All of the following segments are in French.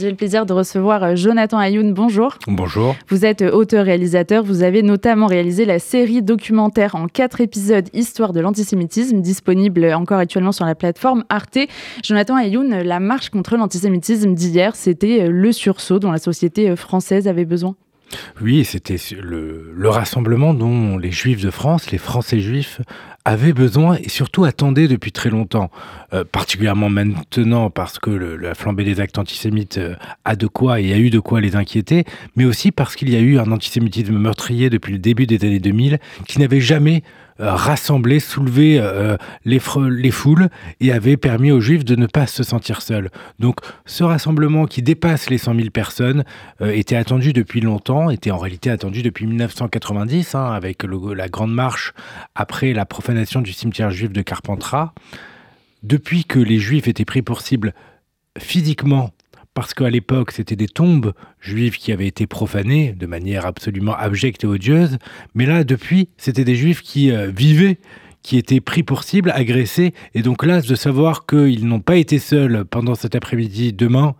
J'ai le plaisir de recevoir euh, Jonathan Ayoun. Bonjour. Bonjour. Vous êtes euh, auteur-réalisateur. Vous avez notamment réalisé la série documentaire en quatre épisodes Histoire de l'antisémitisme, disponible encore actuellement sur la plateforme Arte. Jonathan Ayoun, la marche contre l'antisémitisme d'hier, c'était euh, le sursaut dont la société française avait besoin. Oui, c'était le, le, rassemblement dont les Juifs de France, les Français juifs, avaient besoin et surtout attendaient depuis très longtemps, euh, particulièrement maintenant parce que le, la flambée des actes antisémites euh, a de quoi et a eu de quoi les inquiéter, mais aussi parce qu'il y a eu un antisémitisme meurtrier depuis le début des années 2000 qui n'avait jamais rassemblé, soulevé euh, les, les foules et avait permis aux Juifs de ne pas se sentir seuls. Donc ce rassemblement qui dépasse les 100 000 personnes euh, était attendu depuis longtemps, était en réalité attendu depuis 1990, hein, avec la grande marche après la profanation du cimetière juif de Carpentras. Depuis que les Juifs étaient pris pour cible physiquement parce qu'à l'époque, c'était des tombes juives qui avaient été profanées de manière absolument abjecte et odieuse. Mais là, depuis, c'était des juifs qui euh, vivaient qui étaient pris pour cible, agressés. Et donc là, de savoir qu'ils n'ont pas été seuls pendant cet après-midi, demain,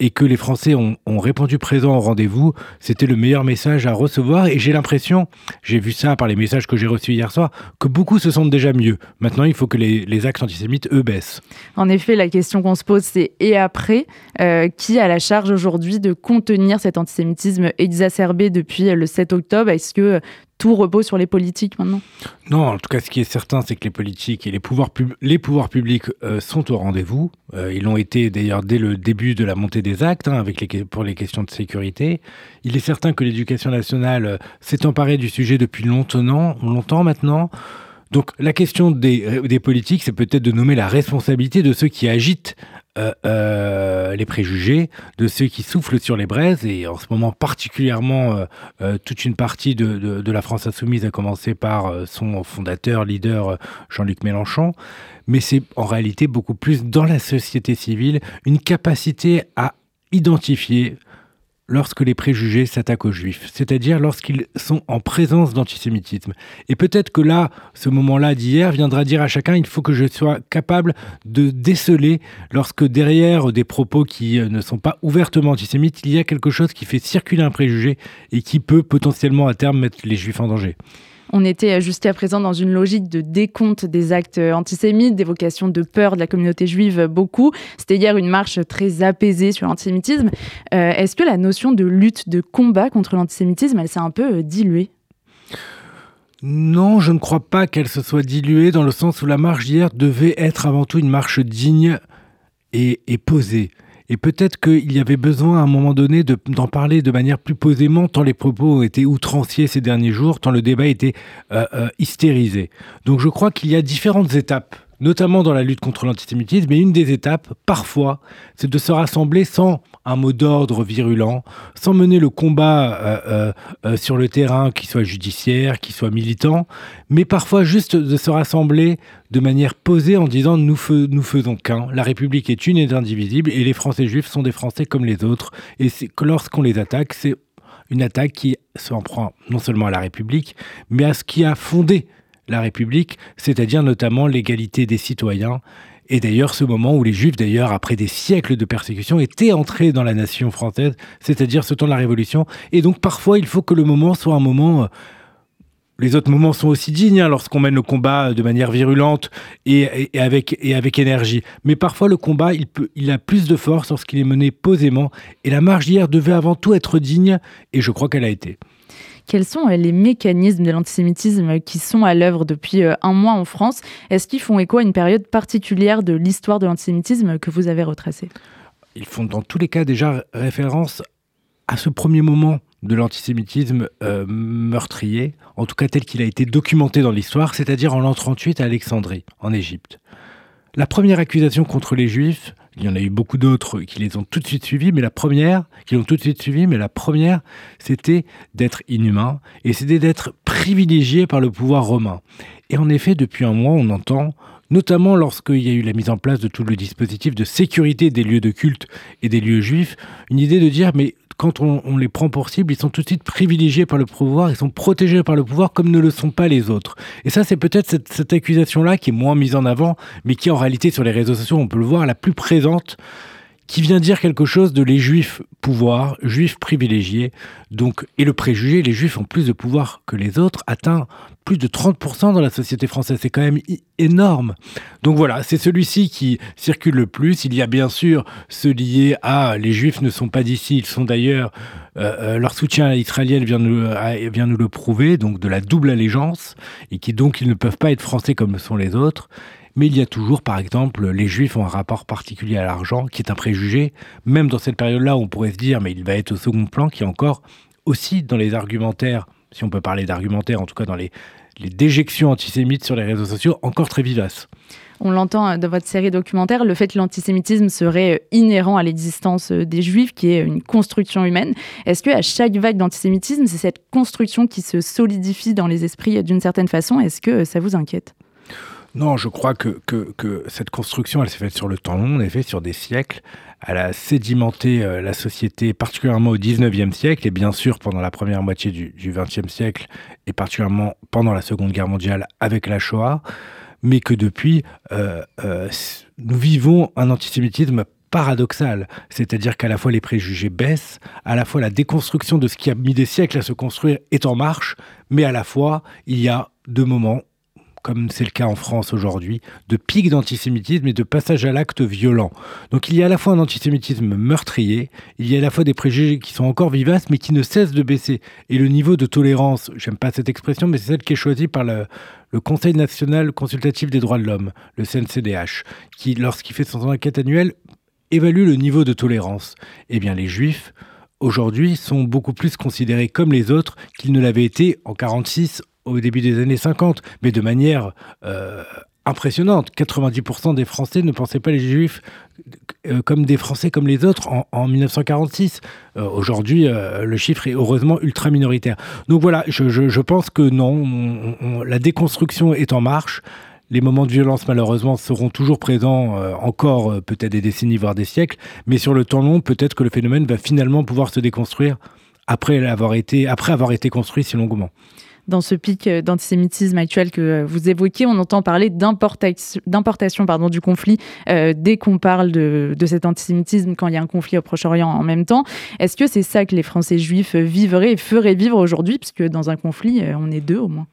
et que les Français ont, ont répondu présent au rendez-vous, c'était le meilleur message à recevoir. Et j'ai l'impression, j'ai vu ça par les messages que j'ai reçus hier soir, que beaucoup se sentent déjà mieux. Maintenant, il faut que les, actes antisémites, eux, baissent. En effet, la question qu'on se pose, c'est et après, euh, qui a la charge aujourd'hui de contenir cet antisémitisme exacerbé depuis le 7 octobre? Est-ce que tout repose sur les politiques maintenant Non, en tout cas, ce qui est certain, c'est que les politiques et les pouvoirs, les pouvoirs publics euh, sont au rendez-vous. Euh, ils l'ont été d'ailleurs dès le début de la montée des actes, hein, avec pour les questions de sécurité. Il est certain que l'éducation nationale euh, s'est emparée du sujet depuis longtemps, longtemps maintenant. Donc la question des politiques, c'est peut-être de nommer la responsabilité de ceux qui agitent euh, euh, les préjugés, de ceux qui soufflent sur les braises, et en ce moment particulièrement euh, toute une partie de, de, de, la France insoumise, à commencer par son fondateur, leader Jean-Luc Mélenchon, mais c'est en réalité beaucoup plus dans la société civile une capacité à identifier lorsque les préjugés s'attaquent aux juifs, c'est-à-dire lorsqu'ils sont en présence d'antisémitisme. Et peut-être que là, ce moment-là d'hier viendra dire à chacun, il faut que je sois capable de déceler lorsque derrière des propos qui ne sont pas ouvertement antisémites, il y a quelque chose qui fait circuler un préjugé et qui peut potentiellement à terme mettre les juifs en danger. On était jusqu'à présent dans une logique de décompte des actes antisémites, d'évocation de peur de la communauté juive beaucoup. C'était hier une marche très apaisée sur l'antisémitisme. Euh, Est-ce que la notion de lutte, de combat contre l'antisémitisme, elle s'est un peu euh, diluée? Non, je ne crois pas qu'elle se soit diluée dans le sens où la marche d'hier devait être avant tout une marche digne et, et posée. Et peut-être qu'il y avait besoin à un moment donné d'en de, parler de manière plus posément, tant les propos ont été outranciers ces derniers jours, tant le débat était euh, euh, hystérisé. Donc je crois qu'il y a différentes étapes notamment dans la lutte contre l'antisémitisme. Mais une des étapes, parfois, c'est de se rassembler sans un mot d'ordre virulent, sans mener le combat euh, euh, euh, sur le terrain, qui soit judiciaire, qui soit militant, mais parfois juste de se rassembler de manière posée en disant nous, nous faisons qu'un, la République est une et indivisible, et les Français juifs sont des Français comme les autres, et lorsqu'on les attaque, c'est une attaque qui s'en prend non seulement à la République, mais à ce qui a fondé la République, c'est-à-dire notamment l'égalité des citoyens. Et d'ailleurs, ce moment où les Juifs, d'ailleurs, après des siècles de persécution, étaient entrés dans la nation française, c'est-à-dire ce temps de la Révolution. Et donc, parfois, il faut que le moment soit un moment... Euh, les autres moments sont aussi dignes hein, lorsqu'on mène le combat de manière virulente et, avec, énergie. Mais parfois, le combat, il, il a plus de force lorsqu'il est mené posément. Et la marche d'hier devait avant tout être digne, et je crois qu'elle a été. Quels sont euh, les mécanismes de l'antisémitisme qui sont à l'œuvre depuis euh, un mois en France? Est-ce qu'ils font écho à une période particulière de l'histoire de l'antisémitisme que vous avez retracée? Ils font dans tous les cas déjà référence à ce premier moment de l'antisémitisme euh, meurtrier, en tout cas tel qu'il a été documenté dans l'histoire, c'est-à-dire en l'an 38 à Alexandrie, en Égypte. La première accusation contre les Juifs, il y en a eu beaucoup d'autres qui les ont tout de suite suivis, mais la première, qui l'ont tout de suite suivi, mais la première, c'était d'être inhumain et c'était d'être privilégié par le pouvoir romain. Et en effet, depuis un mois, on entend, notamment lorsqu'il y a eu la mise en place de tout le dispositif de sécurité des lieux de culte et des lieux juifs, une idée de dire, mais quand on, les prend pour cible, ils sont tout de suite privilégiés par le pouvoir, ils sont protégés par le pouvoir comme ne le sont pas les autres. Et ça, c'est peut-être cette, cette accusation-là qui est moins mise en avant, mais qui en réalité sur les réseaux sociaux, on peut le voir, la plus présente qui vient dire quelque chose de les juifs pouvoir, juifs privilégiés, donc, et le préjugé, les juifs ont plus de pouvoir que les autres, atteint plus de 30% dans la société française. C'est quand même énorme. Donc voilà, c'est celui-ci qui circule le plus. Il y a bien sûr ceux liés à les juifs ne sont pas d'ici, ils sont d'ailleurs, euh, euh, leur soutien à Israël vient nous, vient nous le prouver, donc de la double allégeance, et qui donc ils ne peuvent pas être français comme le sont les autres. Mais il y a toujours, par exemple, les juifs ont un rapport particulier à l'argent, qui est un préjugé, même dans cette période-là, on pourrait se dire, mais il va être au second plan, qui est encore aussi dans les argumentaires, si on peut parler d'argumentaires, en tout cas dans les, déjections antisémites sur les réseaux sociaux, encore très vivaces. On l'entend euh, dans votre série documentaire, le fait que l'antisémitisme serait euh, inhérent à l'existence euh, des juifs, qui est une construction humaine. Est-ce que à chaque vague d'antisémitisme, c'est cette construction qui se solidifie dans les esprits d'une certaine façon? Est-ce que ça vous inquiète? Non, je crois que, cette construction, elle s'est faite sur le temps long, en effet, sur des siècles. Elle a sédimenté euh, la société, particulièrement au 19e siècle, et bien sûr pendant la première moitié du, du 20e siècle, et particulièrement pendant la Seconde Guerre mondiale avec la Shoah, mais que depuis, euh, euh, nous vivons un antisémitisme paradoxal, c'est-à-dire qu'à la fois les préjugés baissent, à la fois la déconstruction de ce qui a mis des siècles à se construire est en marche, mais à la fois il y a deux moments comme c'est le cas en France aujourd'hui, de pics d'antisémitisme et de passage à l'acte violent. Donc il y a à la fois un antisémitisme meurtrier, il y a à la fois des préjugés qui sont encore vivaces mais qui ne cessent de baisser. Et le niveau de tolérance, j'aime pas cette expression, mais c'est celle qui est choisie par le, Conseil national consultatif des droits de l'homme, le CNCDH, qui, lorsqu'il fait son enquête annuelle, évalue le niveau de tolérance. Eh bien les juifs, aujourd'hui, sont beaucoup plus considérés comme les autres qu'ils ne l'avaient été en 46 au début des années 50, mais de manière euh, impressionnante. 90% des Français ne pensaient pas les Juifs euh, comme des Français comme les autres en, 1946. Euh, aujourd'hui, le chiffre est heureusement ultra minoritaire. Donc voilà, je, pense que non, la déconstruction est en marche. Les moments de violence, malheureusement, seront toujours présents encore peut-être des décennies, voire des siècles. Mais sur le temps long, peut-être que le phénomène va finalement pouvoir se déconstruire après avoir été, après avoir été construit si longuement dans ce pic euh, d'antisémitisme actuel que euh, vous évoquez, on entend parler d'importation du conflit euh, dès qu'on parle de, cet antisémitisme quand il y a un conflit au Proche-Orient en même temps. Est-ce que c'est ça que les Français juifs vivraient et feraient vivre aujourd'hui, puisque dans un conflit, on est deux au moins?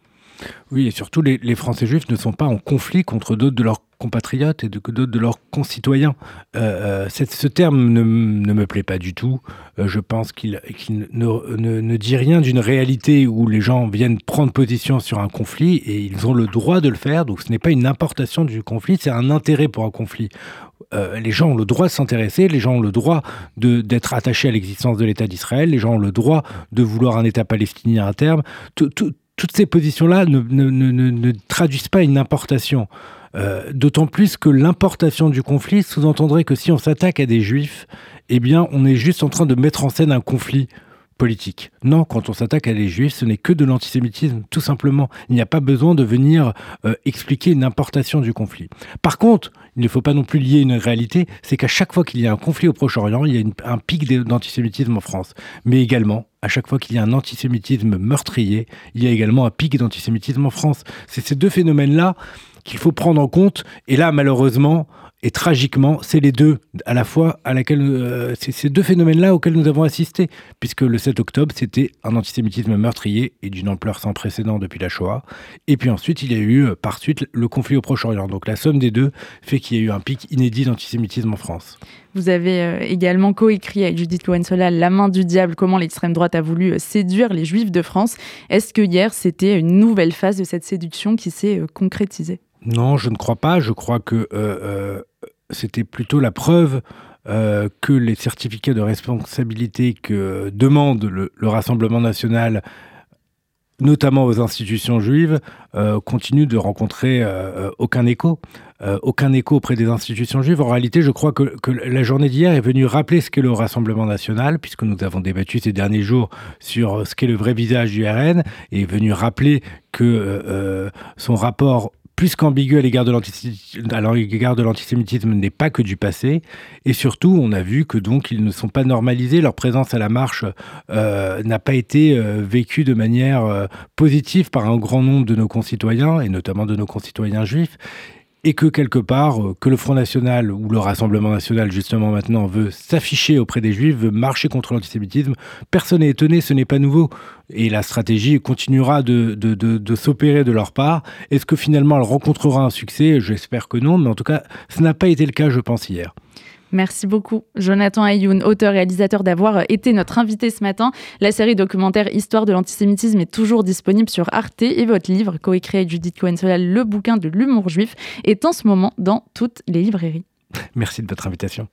Oui, et surtout, les, Français juifs ne sont pas en conflit contre d'autres de leurs compatriotes et d'autres de leurs concitoyens. Euh, euh ce terme ne, me plaît pas du tout. Euh, je pense qu'il ne, ne, ne, dit rien d'une réalité où les gens viennent prendre position sur un conflit et ils ont le droit de le faire. Donc ce n'est pas une importation du conflit, c'est un intérêt pour un conflit. Les gens ont le droit de s'intéresser, les gens ont le droit d'être attachés à l'existence de l'État d'Israël, les gens ont le droit de vouloir un État palestinien à terme. Tout, toutes ces positions-là ne, traduisent pas une importation. Euh, D'autant plus que l'importation du conflit sous-entendrait que si on s'attaque à des juifs, eh on est juste en train de mettre en scène un conflit Non, quand on s'attaque à les juifs, ce n'est que de l'antisémitisme, tout simplement. Il n'y a pas besoin de venir euh, expliquer une importation du conflit. Par contre, il ne faut pas non plus lier une réalité, c'est qu'à chaque fois qu'il y a un conflit au Proche-Orient, il y a un pic d'antisémitisme en France. Mais également, à chaque fois qu'il y a un antisémitisme meurtrier, il y a également un pic d'antisémitisme en France. C'est ces deux phénomènes-là qu'il faut prendre en compte. Et là, malheureusement, et tragiquement, c'est les deux, à la fois, euh, ces deux phénomènes-là auxquels nous avons assisté, puisque le 7 octobre, c'était un antisémitisme meurtrier et d'une ampleur sans précédent depuis la Shoah. Et puis ensuite, il y a eu, euh, par suite, le conflit au Proche-Orient. Donc la somme des deux fait qu'il y a eu un pic inédit d'antisémitisme en France. Vous avez euh, également coécrit avec Judith Loensola La main du diable, comment l'extrême droite a voulu séduire les Juifs de France. Est-ce que hier, c'était une nouvelle phase de cette séduction qui s'est concrétisée? Non, je ne crois pas. Je crois que euh, euh, c'était plutôt la preuve euh, que les certificats de responsabilité que demande le, Rassemblement national, notamment aux institutions juives, continuent de rencontrer aucun écho. aucun écho auprès des institutions juives. En réalité, je crois que, la journée d'hier est venue rappeler ce qu'est le Rassemblement national, puisque nous avons débattu ces derniers jours sur ce qu'est le vrai visage du RN, et est venue rappeler que son rapport plus qu'ambigu à l'égard de l'antisémitisme n'est pas que du passé. Et surtout, on a vu que donc ils ne sont pas normalisés. Leur présence à la marche euh, n'a pas été euh, vécue de manière euh, positive par un grand nombre de nos concitoyens, et notamment de nos concitoyens juifs. Et que quelque part, euh, que le Front National ou le Rassemblement National, justement maintenant, veut s'afficher auprès des Juifs, veut marcher contre l'antisémitisme, personne n'est étonné, ce n'est pas nouveau. Et la stratégie continuera de, de, de, s'opérer de leur part. Est-ce que finalement elle rencontrera un succès? J'espère que non, mais en tout cas, ce n'a pas été le cas, je pense, hier. Merci beaucoup, Jonathan Ayoun, auteur-réalisateur, d'avoir été notre invité ce matin. La série documentaire Histoire de l'antisémitisme est toujours disponible sur Arte et votre livre, coécrit avec Judith cohen Le bouquin de l'humour juif, est en ce moment dans toutes les librairies. Merci de votre invitation.